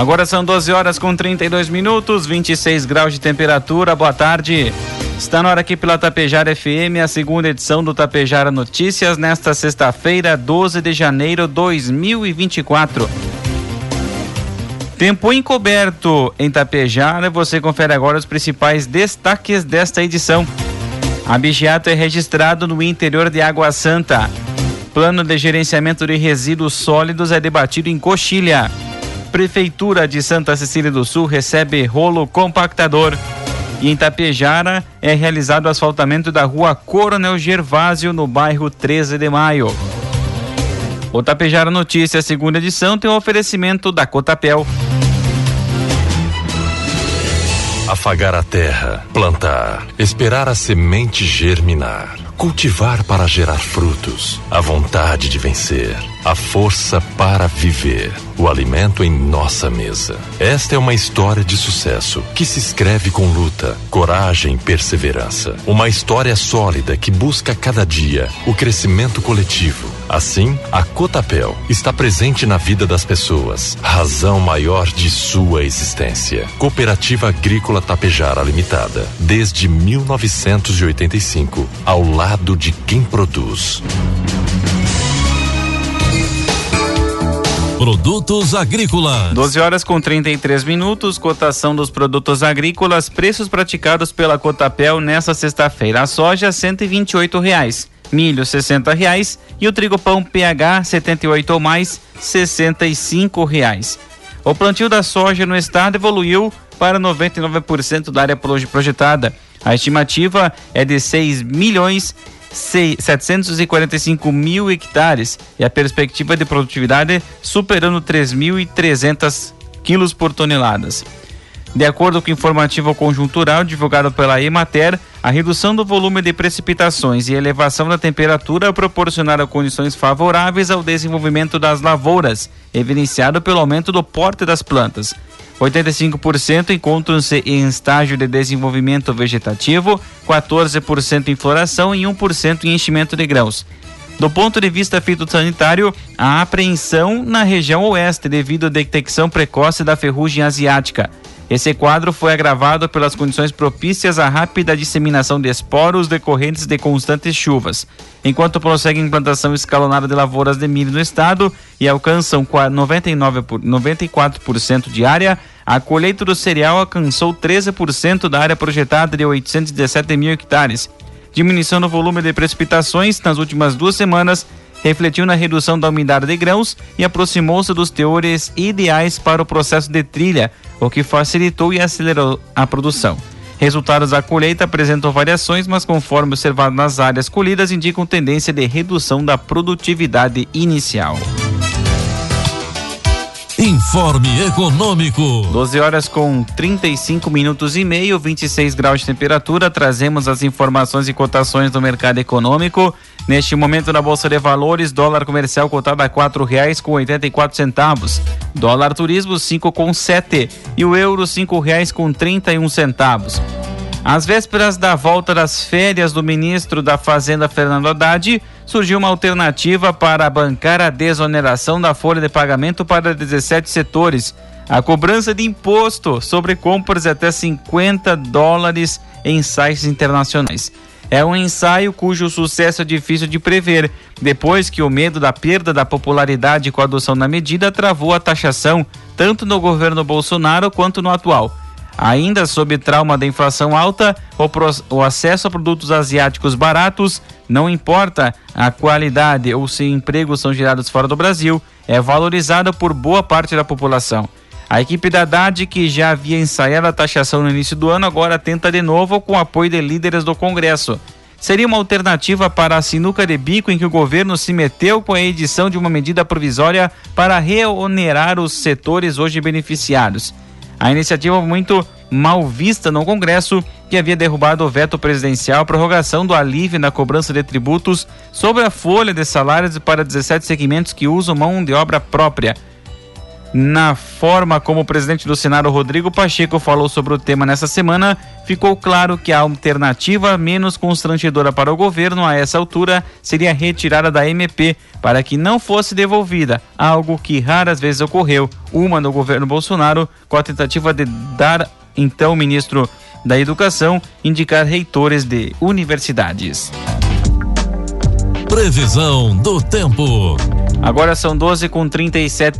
Agora são 12 horas com 32 minutos, 26 graus de temperatura. Boa tarde. Está na hora aqui pela Tapejara FM, a segunda edição do Tapejara Notícias, nesta sexta-feira, 12 de janeiro de 2024. Tempo encoberto em Tapejara, você confere agora os principais destaques desta edição. Abigeato é registrado no interior de Água Santa. Plano de gerenciamento de resíduos sólidos é debatido em Coxilha. Prefeitura de Santa Cecília do Sul recebe rolo compactador. E em Tapejara é realizado o asfaltamento da rua Coronel Gervásio, no bairro 13 de Maio. O Tapejara Notícias, segunda edição, tem o um oferecimento da Cotapel. Afagar a terra, plantar, esperar a semente germinar, cultivar para gerar frutos, a vontade de vencer, a força para viver o alimento em nossa mesa. Esta é uma história de sucesso que se escreve com luta, coragem e perseverança. Uma história sólida que busca cada dia o crescimento coletivo. Assim, a Cotapel está presente na vida das pessoas, razão maior de sua existência. Cooperativa Agrícola Tapejara Limitada, desde 1985, ao lado de quem produz. Produtos agrícolas. 12 horas com 33 minutos, cotação dos produtos agrícolas, preços praticados pela Cotapel nesta sexta-feira. A soja 128 reais, milho 60 reais, e o trigo pão PH 78 ou mais 65 reais. O plantio da soja no estado evoluiu para 99% da área projetada. A estimativa é de 6 milhões 745 mil hectares e a perspectiva de produtividade superando 3.300 quilos por toneladas. De acordo com o informativo conjuntural divulgado pela Emater, a redução do volume de precipitações e elevação da temperatura proporcionaram condições favoráveis ao desenvolvimento das lavouras, evidenciado pelo aumento do porte das plantas. 85% encontram-se em estágio de desenvolvimento vegetativo, 14% em floração e 1% em enchimento de grãos. Do ponto de vista fitossanitário, há apreensão na região oeste devido à detecção precoce da ferrugem asiática. Esse quadro foi agravado pelas condições propícias à rápida disseminação de esporos decorrentes de constantes chuvas. Enquanto prossegue a implantação escalonada de lavouras de milho no estado e alcançam 99 por, 94% de área, a colheita do cereal alcançou 13% da área projetada de 817 mil hectares. Diminuição no volume de precipitações nas últimas duas semanas refletiu na redução da umidade de grãos e aproximou-se dos teores ideais para o processo de trilha, o que facilitou e acelerou a produção. Resultados da colheita apresentam variações, mas conforme observado nas áreas colhidas, indicam tendência de redução da produtividade inicial. Informe Econômico. 12 horas com 35 minutos e meio, 26 graus de temperatura. Trazemos as informações e cotações do mercado econômico. Neste momento na Bolsa de Valores, dólar comercial cotado a quatro reais com oitenta e quatro centavos. Dólar turismo cinco com sete e o euro cinco reais com trinta e um centavos. Às vésperas da volta das férias do ministro da Fazenda Fernando Haddad, surgiu uma alternativa para bancar a desoneração da folha de pagamento para 17 setores. A cobrança de imposto sobre compras de até 50 dólares em sites internacionais. É um ensaio cujo sucesso é difícil de prever, depois que o medo da perda da popularidade com a adoção da medida travou a taxação, tanto no governo Bolsonaro quanto no atual. Ainda sob trauma da inflação alta, o, acesso a produtos asiáticos baratos, não importa a qualidade ou se empregos são gerados fora do Brasil, é valorizado por boa parte da população. A equipe da Haddad, que já havia ensaiado a taxação no início do ano, agora tenta de novo com o apoio de líderes do Congresso. Seria uma alternativa para a sinuca de bico em que o governo se meteu com a edição de uma medida provisória para reonerar os setores hoje beneficiados. A iniciativa muito mal vista no Congresso, que havia derrubado o veto presidencial à prorrogação do alívio na cobrança de tributos sobre a folha de salários para 17 segmentos que usam mão de obra própria. Na forma como o presidente do Senado, Rodrigo Pacheco, falou sobre o tema nessa semana, ficou claro que a alternativa menos constrangedora para o governo a essa altura seria a retirada da MP para que não fosse devolvida, algo que raras vezes ocorreu, uma no governo Bolsonaro, com a tentativa de dar então o ministro da Educação indicar reitores de universidades. Previsão do tempo. Agora são 12 com 37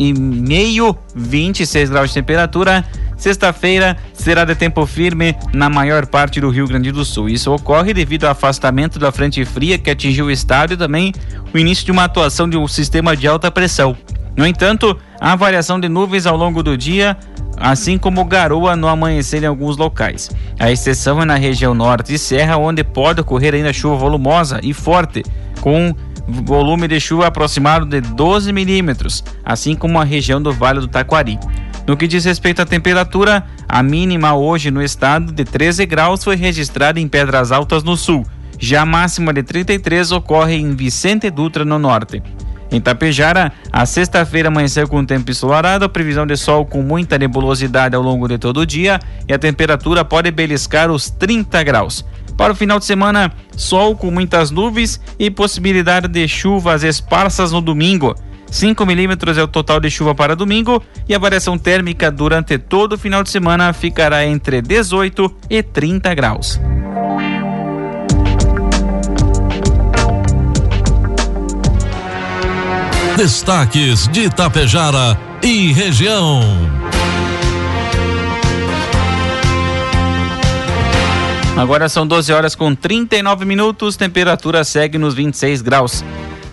e meio, 26 graus de temperatura. Sexta-feira será de tempo firme na maior parte do Rio Grande do Sul. Isso ocorre devido ao afastamento da frente fria que atingiu o estado e também o início de uma atuação de um sistema de alta pressão. No entanto, há variação de nuvens ao longo do dia, assim como garoa no amanhecer em alguns locais. A exceção é na região norte e serra, onde pode ocorrer ainda chuva volumosa e forte, com volume de chuva aproximado de 12 milímetros, assim como a região do Vale do Taquari. No que diz respeito à temperatura, a mínima hoje no estado de 13 graus foi registrada em Pedras Altas no sul. Já a máxima de 33 ocorre em Vicente Dutra no norte. Em Tapejara, a sexta-feira amanheceu com tempo ensolarado, previsão de sol com muita nebulosidade ao longo de todo o dia e a temperatura pode beliscar os 30 graus. Para o final de semana, sol com muitas nuvens e possibilidade de chuvas esparsas no domingo. 5 milímetros é o total de chuva para domingo e a variação térmica durante todo o final de semana ficará entre 18 e 30 graus. Destaques de Itapejara e região. Agora são 12 horas com 39 minutos, temperatura segue nos 26 graus.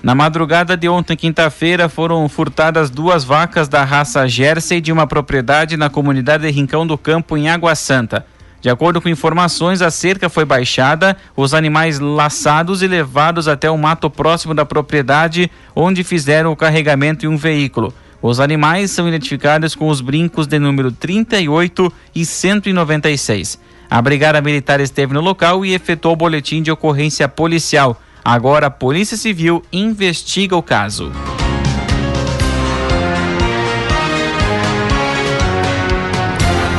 Na madrugada de ontem, quinta-feira, foram furtadas duas vacas da raça Jersey de uma propriedade na comunidade de Rincão do Campo, em Água Santa. De acordo com informações, a cerca foi baixada, os animais laçados e levados até o mato próximo da propriedade, onde fizeram o carregamento em um veículo. Os animais são identificados com os brincos de número 38 e 196. A Brigada Militar esteve no local e efetuou o boletim de ocorrência policial. Agora a Polícia Civil investiga o caso.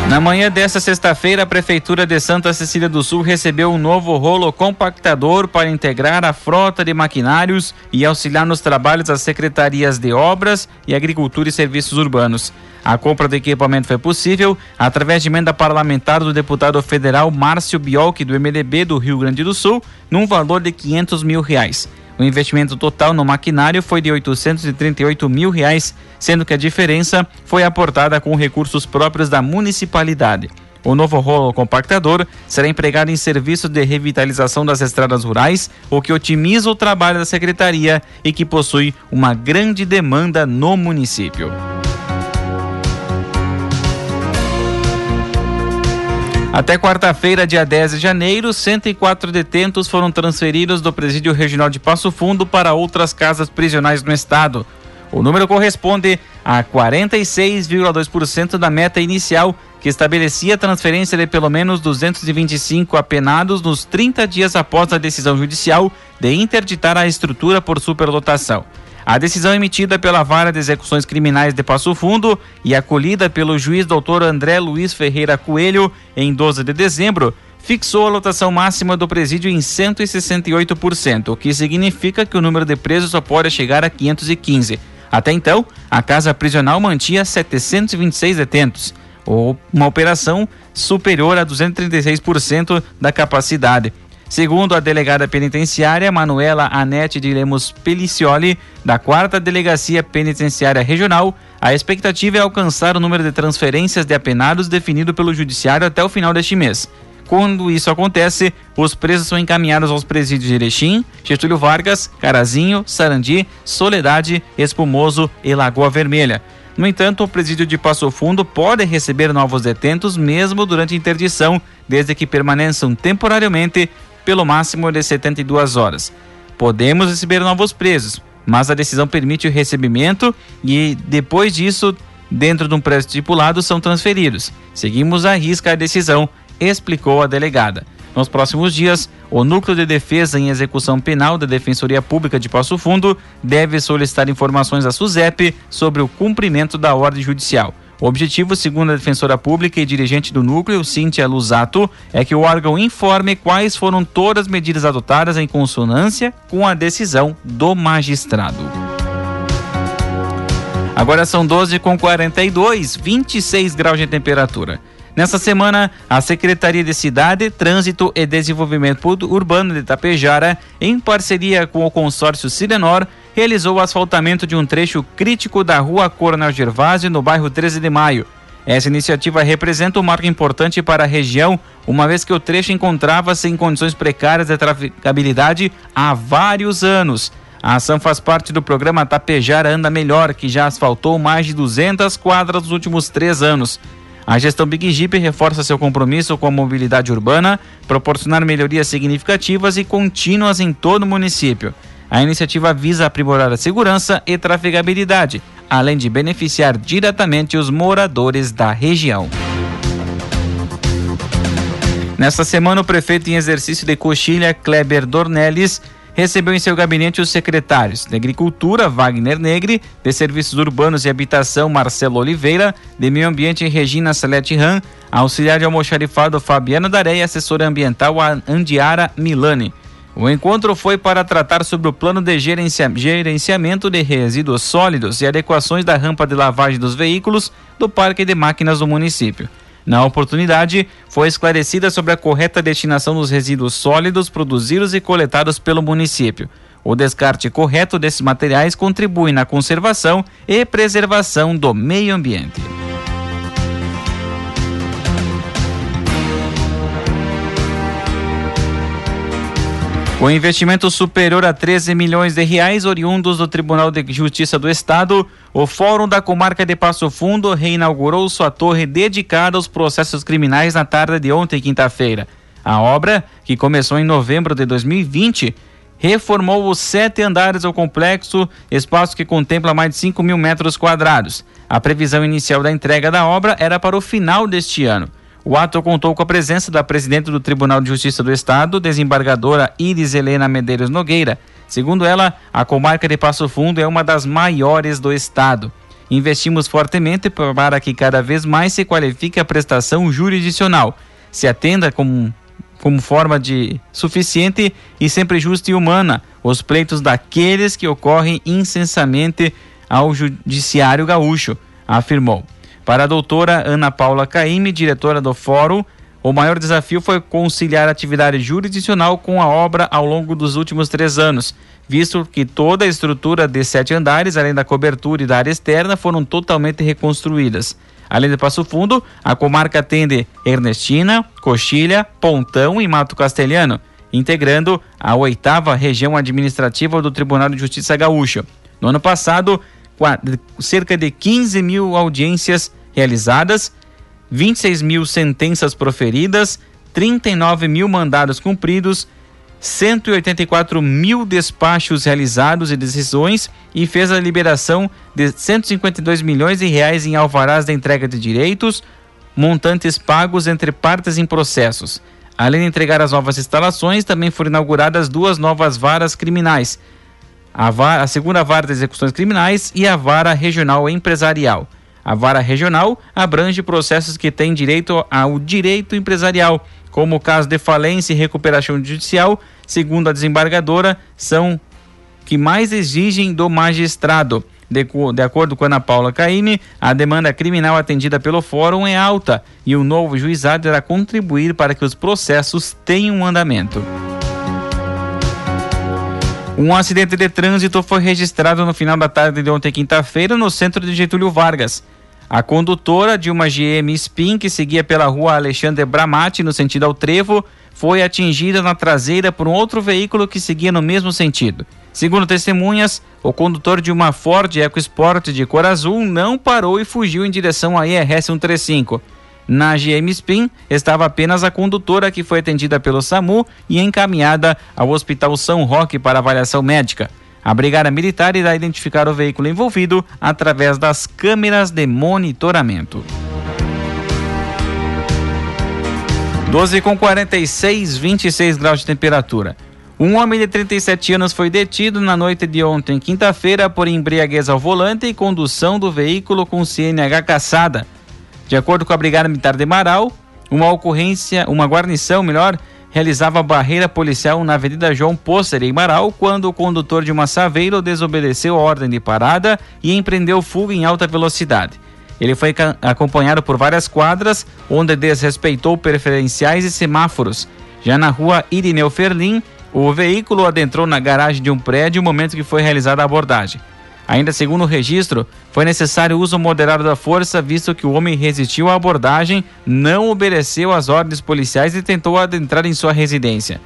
Na manhã desta sexta-feira, a Prefeitura de Santa Cecília do Sul recebeu um novo rolo compactador para integrar a frota de maquinários e auxiliar nos trabalhos das secretarias de Obras e Agricultura e Serviços Urbanos. A compra do equipamento foi possível através de emenda parlamentar do deputado federal Márcio Biolchi, do MDB do Rio Grande do Sul, num valor de 500 mil reais. O investimento total no maquinário foi de 838 mil reais, sendo que a diferença foi aportada com recursos próprios da municipalidade. O novo rolo compactador será empregado em serviços de revitalização das estradas rurais, o que otimiza o trabalho da secretaria e que possui uma grande demanda no município. Até quarta-feira, dia 10 de janeiro, 104 detentos foram transferidos do Presídio Regional de Passo Fundo para outras casas prisionais no estado. O número corresponde a 46,2% da meta inicial, que estabelecia a transferência de pelo menos 225 apenados nos 30 dias após a decisão judicial de interditar a estrutura por superlotação. A decisão emitida pela Vara de Execuções Criminais de Passo Fundo e acolhida pelo juiz doutor André Luiz Ferreira Coelho em 12 de dezembro fixou a lotação máxima do presídio em 168%, o que significa que o número de presos só pode chegar a 515. Até então, a casa prisional mantinha 726 detentos, ou uma operação superior a 236% da capacidade. Segundo a delegada penitenciária Manuela Anete de Lemos Pelicioli, da 4 Delegacia Penitenciária Regional, a expectativa é alcançar o número de transferências de apenados definido pelo Judiciário até o final deste mês. Quando isso acontece, os presos são encaminhados aos presídios de Erechim, Getúlio Vargas, Carazinho, Sarandi, Soledade, Espumoso e Lagoa Vermelha. No entanto, o presídio de Passo Fundo pode receber novos detentos mesmo durante interdição, desde que permaneçam temporariamente pelo máximo de 72 horas. Podemos receber novos presos, mas a decisão permite o recebimento e depois disso dentro de um preço estipulado são transferidos. Seguimos à risca a decisão, explicou a delegada. Nos próximos dias, o Núcleo de Defesa em Execução Penal da Defensoria Pública de Passo Fundo deve solicitar informações à SUSEP sobre o cumprimento da ordem judicial. O objetivo, segundo a defensora pública e dirigente do núcleo, Cíntia Lusato, é que o órgão informe quais foram todas as medidas adotadas em consonância com a decisão do magistrado. Agora são 12 com 42, 26 graus de temperatura. Nessa semana, a Secretaria de Cidade, Trânsito e Desenvolvimento Urbano de Itapejara, em parceria com o consórcio Sirenor, realizou o asfaltamento de um trecho crítico da Rua Coronel Gervásio, no bairro 13 de Maio. Essa iniciativa representa um marco importante para a região, uma vez que o trecho encontrava-se em condições precárias de trafegabilidade há vários anos. A ação faz parte do programa Tapejara Anda Melhor, que já asfaltou mais de 200 quadras nos últimos três anos. A gestão Big Jeep reforça seu compromisso com a mobilidade urbana, proporcionar melhorias significativas e contínuas em todo o município. A iniciativa visa aprimorar a segurança e trafegabilidade, além de beneficiar diretamente os moradores da região. Nesta semana, o prefeito em exercício de Coxilha, Kleber Dornelles, recebeu em seu gabinete os secretários de Agricultura, Wagner Negri, de Serviços Urbanos e Habitação, Marcelo Oliveira, de Meio Ambiente, Regina Salete Ram, auxiliar de almoxarifado, Fabiano Daré e assessora ambiental, Andiara Milani. O encontro foi para tratar sobre o plano de gerenciamento de resíduos sólidos e adequações da rampa de lavagem dos veículos do Parque de Máquinas do município. Na oportunidade, foi esclarecida sobre a correta destinação dos resíduos sólidos produzidos e coletados pelo município. O descarte correto desses materiais contribui na conservação e preservação do meio ambiente. Com investimento superior a 13 milhões de reais oriundos do Tribunal de Justiça do Estado, o Fórum da Comarca de Passo Fundo reinaugurou sua torre dedicada aos processos criminais na tarde de ontem, quinta-feira. A obra, que começou em novembro de 2020, reformou os sete andares do complexo, espaço que contempla mais de 5 mil metros quadrados. A previsão inicial da entrega da obra era para o final deste ano. O ato contou com a presença da presidente do Tribunal de Justiça do Estado, desembargadora Iris Helena Medeiros Nogueira. Segundo ela, a comarca de Passo Fundo é uma das maiores do estado. Investimos fortemente para que cada vez mais se qualifique a prestação jurisdicional, se atenda como, como forma de suficiente e sempre justa e humana os pleitos daqueles que ocorrem incessantemente ao judiciário gaúcho, afirmou. Para a doutora Ana Paula Caime, diretora do Fórum, o maior desafio foi conciliar a atividade jurisdicional com a obra ao longo dos últimos três anos, visto que toda a estrutura de sete andares, além da cobertura e da área externa, foram totalmente reconstruídas. Além de Passo Fundo, a comarca atende Ernestina, Coxilha, Pontão e Mato Castelhano, integrando a oitava região administrativa do Tribunal de Justiça Gaúcho. No ano passado, cerca de 15 mil audiências realizadas, 26 mil sentenças proferidas, 39 mil mandados cumpridos, 184 mil despachos realizados e decisões e fez a liberação de 152 milhões de reais em alvarás da entrega de direitos, montantes pagos entre partes em processos. Além de entregar as novas instalações, também foram inauguradas duas novas varas criminais, a, vara, a segunda vara de execuções criminais e a vara regional empresarial. A vara regional abrange processos que têm direito ao direito empresarial, como o caso de falência e recuperação judicial, segundo a desembargadora, são que mais exigem do magistrado. De, de, acordo com Ana Paula Caime, a demanda criminal atendida pelo fórum é alta e o novo juizado irá contribuir para que os processos tenham andamento. Um acidente de trânsito foi registrado no final da tarde de ontem, quinta-feira, no centro de Getúlio Vargas. A condutora de uma GM Spin que seguia pela rua Alexandre Bramati no sentido ao Trevo foi atingida na traseira por um outro veículo que seguia no mesmo sentido. Segundo testemunhas, o condutor de uma Ford EcoSport de cor azul não parou e fugiu em direção à IRS 135. Na GM Spin estava apenas a condutora que foi atendida pelo SAMU e encaminhada ao Hospital São Roque para avaliação médica. A Brigada Militar irá identificar o veículo envolvido através das câmeras de monitoramento. 12 com 46, 26 graus de temperatura. Um homem de 37 anos foi detido na noite de ontem, quinta-feira, por embriaguez ao volante e condução do veículo com CNH caçada. De acordo com a Brigada Militar de Marau, uma ocorrência, uma guarnição, melhor, realizava barreira policial na Avenida João Pócer, em Marau, quando o condutor de uma Saveiro desobedeceu a ordem de parada e empreendeu fuga em alta velocidade. Ele foi acompanhado por várias quadras, onde desrespeitou preferenciais e semáforos. Já na rua Irineu Ferlim, o veículo adentrou na garagem de um prédio no momento que foi realizada a abordagem. Ainda segundo o registro, foi necessário o uso moderado da força, visto que o homem resistiu à abordagem, não obedeceu às ordens policiais e tentou adentrar em sua residência.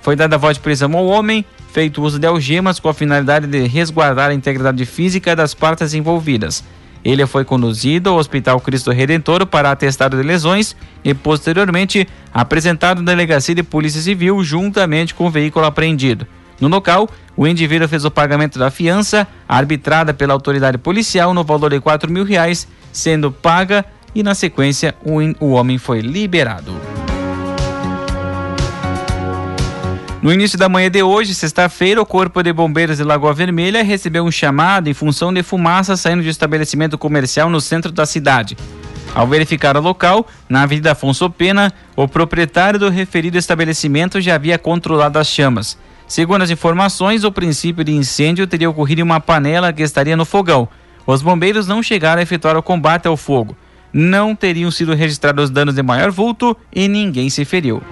Foi dada voz de prisão ao homem, feito uso de algemas com a finalidade de resguardar a integridade física das partes envolvidas. Ele foi conduzido ao Hospital Cristo Redentor para atestado de lesões e, posteriormente, apresentado na Delegacia de Polícia Civil juntamente com o veículo apreendido. No local, o indivíduo fez o pagamento da fiança, arbitrada pela autoridade policial, no valor de 4 mil reais, sendo paga e, na sequência, o, o homem foi liberado. No início da manhã de hoje, sexta-feira, o Corpo de Bombeiros de Lagoa Vermelha recebeu um chamado em função de fumaça saindo de estabelecimento comercial no centro da cidade. Ao verificar o local, na Avenida Afonso Pena, o proprietário do referido estabelecimento já havia controlado as chamas. Segundo as informações, o princípio de incêndio teria ocorrido em uma panela que estaria no fogão. Os bombeiros não chegaram a efetuar o combate ao fogo. Não teriam sido registrados danos de maior vulto e ninguém se feriu.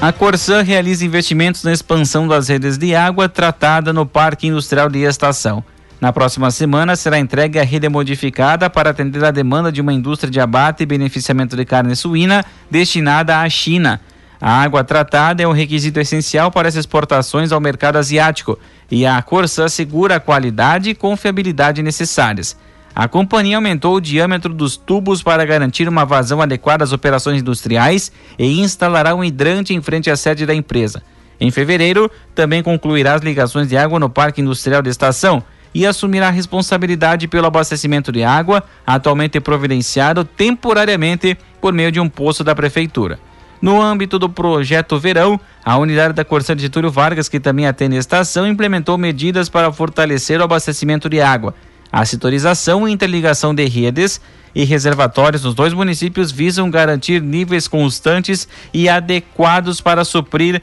A Corsan realiza investimentos na expansão das redes de água tratada no Parque Industrial de Estação. Na próxima semana será entregue a rede modificada para atender a demanda de uma indústria de abate e beneficiamento de carne suína destinada à China. A água tratada é um requisito essencial para as exportações ao mercado asiático e a Corsan assegura a qualidade e confiabilidade necessárias. A companhia aumentou o diâmetro dos tubos para garantir uma vazão adequada às operações industriais e instalará um hidrante em frente à sede da empresa. Em fevereiro, também concluirá as ligações de água no Parque Industrial da estação e assumirá a responsabilidade pelo abastecimento de água, atualmente providenciado temporariamente por meio de um poço da Prefeitura. No âmbito do projeto Verão, a unidade da Corsã de Getúlio Vargas, que também atende a estação, implementou medidas para fortalecer o abastecimento de água a setorização e interligação de redes e reservatórios nos dois municípios visam garantir níveis constantes e adequados para suprir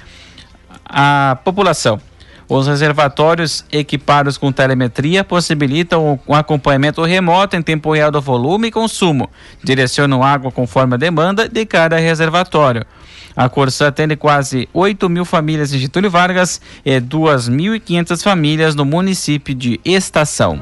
a população. Os reservatórios equipados com telemetria possibilitam o acompanhamento remoto em tempo real do volume e consumo, direcionam água conforme a demanda de cada reservatório. A Corsã atende quase 8 mil famílias em Getúlio Vargas e 2.500 famílias no município de Estação.